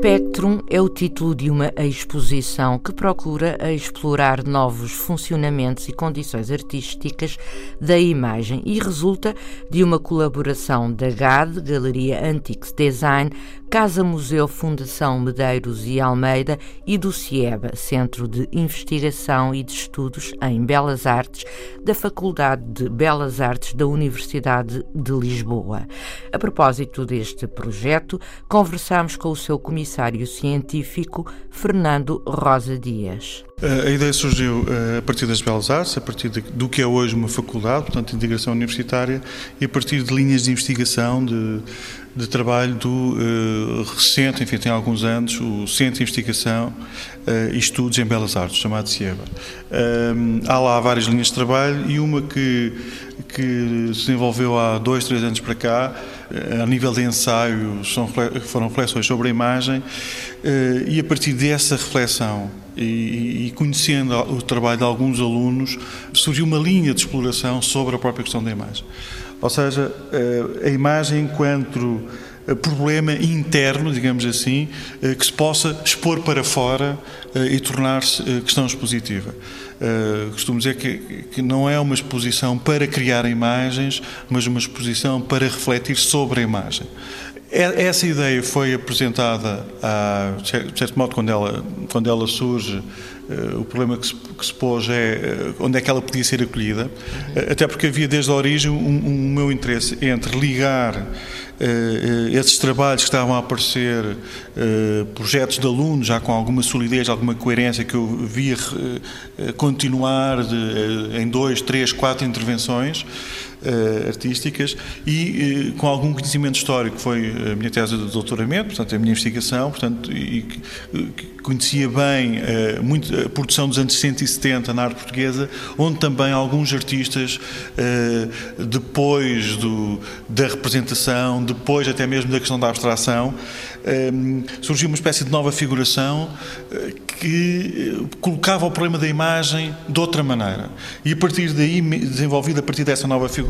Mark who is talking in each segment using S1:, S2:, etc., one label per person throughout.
S1: Spectrum é o título de uma exposição que procura explorar novos funcionamentos e condições artísticas da imagem e resulta de uma colaboração da GAD, Galeria Antiques Design, Casa Museu Fundação Medeiros e Almeida e do CIEBA, Centro de Investigação e de Estudos em Belas Artes, da Faculdade de Belas Artes da Universidade de Lisboa. A propósito deste projeto, conversamos com o seu comissário científico, Fernando Rosa Dias.
S2: A ideia surgiu eh, a partir das Belas Artes, a partir do que é hoje uma faculdade, portanto, integração universitária, e a partir de linhas de investigação, de, de trabalho do uh, recente, enfim, tem alguns anos, o Centro de Investigação uh, e Estudos em Belas Artes, chamado CIEBA. Uh, há lá várias linhas de trabalho e uma que, que se desenvolveu há dois, três anos para cá, a nível de ensaio, são, foram reflexões sobre a imagem, e a partir dessa reflexão e, conhecendo o trabalho de alguns alunos, surgiu uma linha de exploração sobre a própria questão da imagem. Ou seja, eh, a imagem enquanto eh, problema interno, digamos assim, eh, que se possa expor para fora e tornar-se questão expositiva. Costumo dizer que, que não é uma exposição para criar imagens, mas uma exposição para refletir sobre a imagem. É, essa ideia foi apresentada, a, de certo modo, quando ela, quando ela surge, eh, o problema que se, que se pôs é eh, onde é que ela podia ser acolhida, eh, até porque havia desde a origem um, um meu interesse entre ligar esses trabalhos que estavam a aparecer, projetos de alunos já com alguma solidez, alguma coerência, que eu via continuar de, em dois, três, quatro intervenções, uh, artísticas e uh, com algum conhecimento histórico. Foi a minha tese de doutoramento, portanto, a minha investigação, portanto, e, conhecia bem uh, muito a produção dos anos 170 na arte portuguesa, onde também alguns artistas, depois do, da representação, depois até mesmo da questão da abstração, surgiu uma espécie de nova figuração que colocava o problema da imagem de outra maneira. E a partir daí, desenvolvido a partir dessa nova figuração,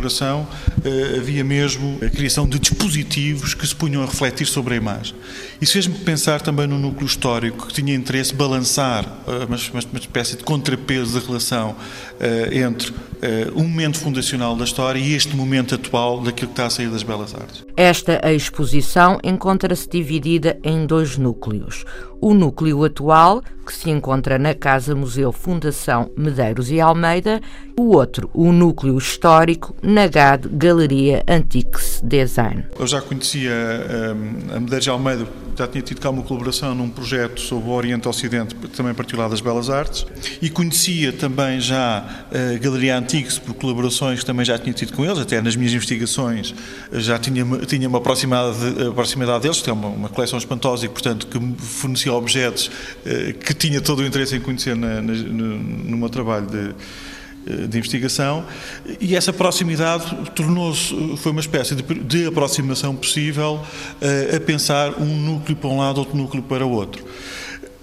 S2: eh, havia mesmo a criação de dispositivos que se punham a refletir sobre a imagem. Isso fez-me pensar também no núcleo histórico, que tinha interesse balançar eh, uma, uma espécie de contrapeso da relação eh, entre um momento fundacional da história e este momento atual daquilo que está a sair das belas artes.
S1: Esta exposição encontra-se dividida em dois núcleos. O núcleo atual, que se encontra na Casa Museu Fundação Medeiros e Almeida, o outro, o núcleo histórico, na GAD Galeria Antiques Design.
S2: Eu já conhecia um, a Medeiros Almeida, já tinha tido cá uma colaboração num projeto sobre o Oriente Ocidente, também particular das Belas Artes, e conhecia também já a Galeria Antiques por colaborações que também já tinha tido com eles, até nas minhas investigações já tinha, tinha uma proximidade, proximidade deles, que é uma, uma coleção espantosa e, portanto, que fornecia objetos uh, que tinha todo o interesse em conhecer na, na, no, no meu trabalho de, eh, de investigação e essa proximidade tornou-se foi uma espécie de, de aproximação possível uh, a pensar um núcleo para um lado outro núcleo para o outro.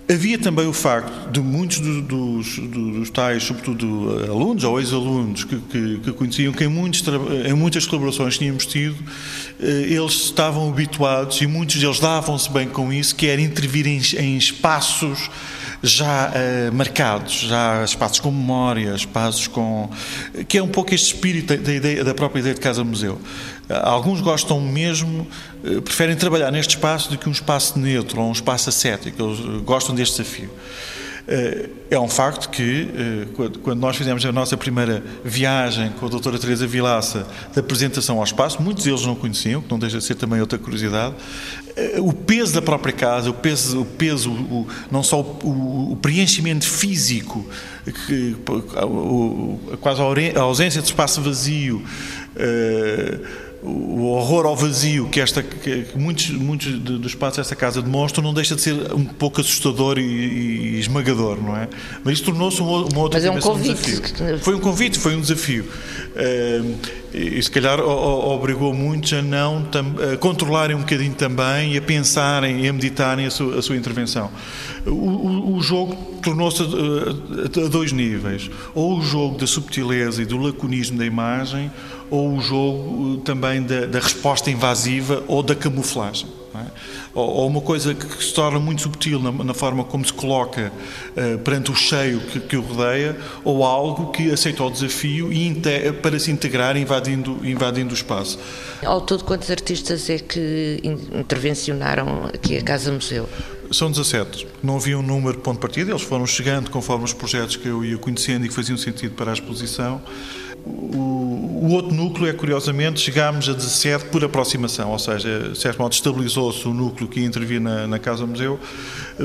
S2: Havia também o facto de muitos dos, dos tais, sobretudo alunos ou ex-alunos, que, que, que, conheciam que em, muitos, em muitas colaborações tínhamos tido, eh, eles estavam habituados e muitos deles davam-se bem com isso, que era intervir em, em espaços já uh, marcados, já espaços com memória, espaços com. que é um pouco este espírito da, ideia, da própria ideia de casa-museu. Alguns gostam mesmo, uh, preferem trabalhar neste espaço do que um espaço neutro ou um espaço ascético, eles gostam deste desafio. Eh, é um facto que, eh, quando nós fizemos a nossa primeira viagem com a doutora Teresa Vilaça da apresentação ao espaço, muitos deles não conheciam, que não deixa de ser também outra curiosidade, eh, o peso da própria casa, o peso, o peso o, não só o, o, preenchimento físico, que, quase a ausência de espaço vazio, o horror ao vazio que, esta, que muitos, muitos dos espaços desta casa demonstram não deixa de ser um pouco assustador e, e esmagador, não é? Mas isso tornou-se uma, outra
S1: Mas é um convite.
S2: Um foi um convite, foi um desafio. Uh, e se calhar obrigou muitos a não a controlarem um bocadinho também e a pensarem e a meditarem a sua, a sua intervenção. O, o, o jogo tornou-se a, a dois níveis: ou o jogo da subtileza e do laconismo da imagem, ou o jogo também da, da resposta invasiva ou da camuflagem. É? Ou, ou, uma coisa que, que, se torna muito subtil na, na forma como se coloca uh, perante o cheio que, que, o rodeia, ou algo que aceita o desafio e para se integrar invadindo, invadindo o espaço.
S1: Ao todo, quantos artistas é que intervencionaram aqui a Casa Museu?
S2: São 17. Não havia um número de ponto de partida, eles foram chegando conforme os projetos que eu ia conhecendo e que faziam sentido para a exposição. O, outro núcleo é, curiosamente, chegámos a 17 por aproximação, ou seja, de certo modo estabilizou-se o núcleo que ia intervir na, na Casa Museu,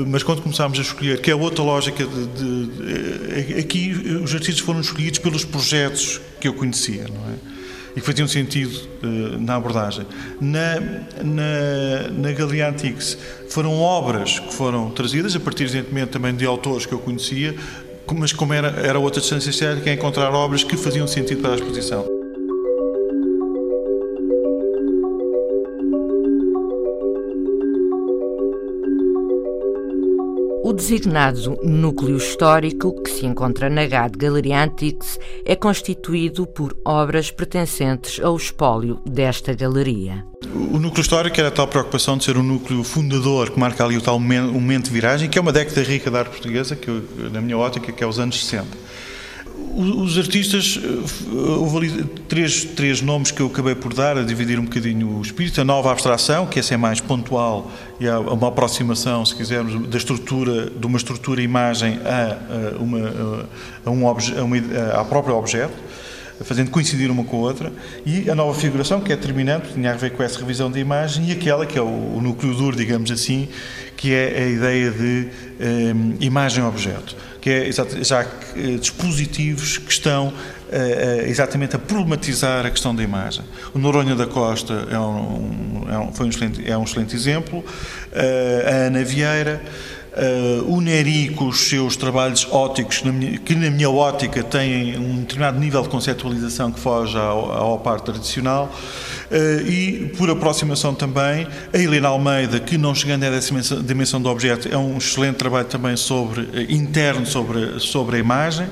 S2: mas quando começámos a escolher, que é outra lógica de, de, Aqui os artistas foram escolhidos pelos projetos que eu conhecia, não é? e que faziam sentido uh, na abordagem. Na, na, na Galeria Antiques foram obras que foram trazidas, a partir, evidentemente, também de autores que eu conhecia, mas como era, era outra distância estética, é encontrar obras que faziam sentido para a exposição.
S1: Designado núcleo histórico, que se encontra na GAD Galeria Antiques, é constituído por obras pertencentes ao espólio desta galeria.
S2: O núcleo histórico era a tal preocupação de ser um núcleo fundador que marca ali o tal momento de viragem, que é uma década rica da arte portuguesa, que na minha ótica, que é os anos 60 os artistas, eh, houve ali três, três nomes que eu acabei por dar, a dividir um bocadinho o espírito. A nova abstração, que essa é mais pontual e há uma aproximação, se quisermos, da estrutura, de uma estrutura imagem a, uma, a, um a, uma, a próprio objeto fazendo coincidir uma com a outra, e a nova figuração, que é determinante, tinha a ver com essa revisão da imagem, e aquela que é o, o núcleo duro, digamos assim, que é a ideia de um, eh, imagem-objeto que é já eh, dispositivos que estão uh, exatamente a problematizar a questão da imagem. O Noronha da Costa é um, é um, foi um excelente, é um excelente exemplo, uh, a Ana Vieira, Uh, o Neri com os seus trabalhos óticos, que na, minha, que na minha ótica têm um determinado nível de conceptualização que foge ao, ao parte tradicional, uh, e por aproximação também, a Helena Almeida, que não chegando a essa dimensão do objeto, é um excelente trabalho também sobre, uh, interno sobre, sobre a imagem.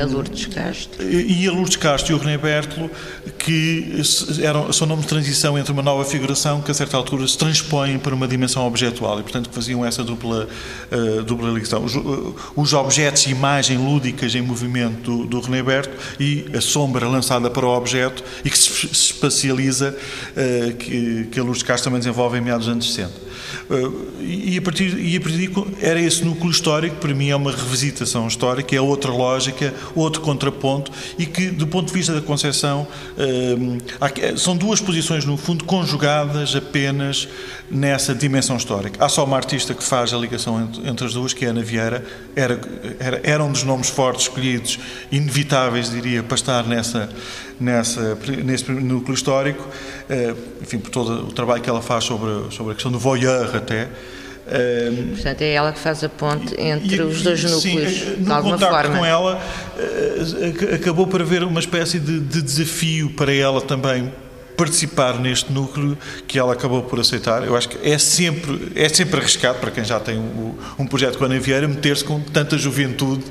S1: A Lourdes Castro.
S2: E a Lourdes Castro e o René Bertolo, que eram, são nomes de transição entre uma nova figuração que a certa altura se transpõem para uma dimensão objetual e, portanto, faziam essa dupla, uh, dupla ligação. Os, uh, os objetos e imagem lúdicas em movimento do, do René Bertolo e a sombra lançada para o objeto e que se, se espacializa, uh, que, que a Lourdes Castro também desenvolve em meados dos anos 60. E a partir, e a partir era esse núcleo histórico, para mim é uma revisitação histórica, é outra lógica, outro contraponto e que, do ponto de vista da concepção, são duas posições, no fundo, conjugadas apenas nessa dimensão histórica. Há só uma artista que faz a ligação entre as duas, que é Ana Vieira, era, era, era um dos nomes fortes escolhidos, inevitáveis, diria, para estar nessa, nessa, nesse núcleo histórico, eh, enfim, por todo o trabalho que ela faz sobre, sobre a questão do voyeur até,
S1: Portanto, é ela que faz a ponte entre e, os dois núcleos, sim, de alguma forma.
S2: com ela, eh, acabou por haver uma espécie de, de desafio para ela também participar neste núcleo que ela acabou por aceitar. Eu acho que é sempre, é sempre arriscado para quem já tem um, um projeto com a Ana Vieira meter-se com tanta juventude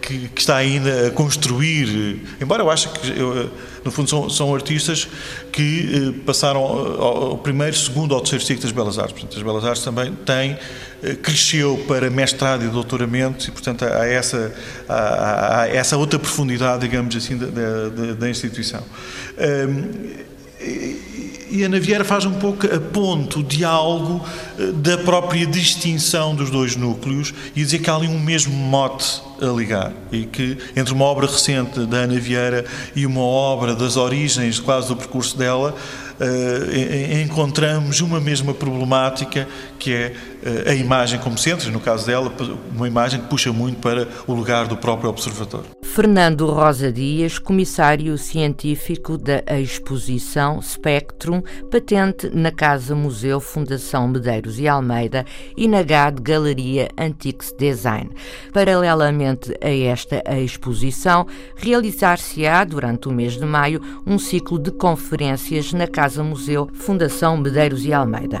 S2: que, que, está ainda a construir. Embora eu acho que, eu, no fundo, são, são artistas que eh, passaram ao, ao, primeiro, segundo ou terceiro ciclo das Belas Artes. Portanto, as Belas Artes também têm, eh, cresceu para mestrado e doutoramento e, portanto, há essa, há, há essa outra profundidade, digamos assim, da, da, da instituição. Um, e a Naviera faz um pouco a ponto, o diálogo eh, da própria distinção dos dois núcleos e dizer que há ali um mesmo mote a ligar e que entre uma obra recente da Ana Vieira e uma obra das origens quase do percurso dela uh, encontramos uma mesma problemática que é uh, a imagem como centro, no caso dela, uma imagem que puxa muito para o lugar do próprio observador.
S1: Fernando Rosa Dias, comissário científico da exposição Spectrum, patente na Casa Museu Fundação Medeiros e Almeida e na GAD Galeria Antiques Design. Paralelamente a esta exposição, realizar-se-á durante o mês de maio um ciclo de conferências na Casa Museu Fundação Medeiros e Almeida.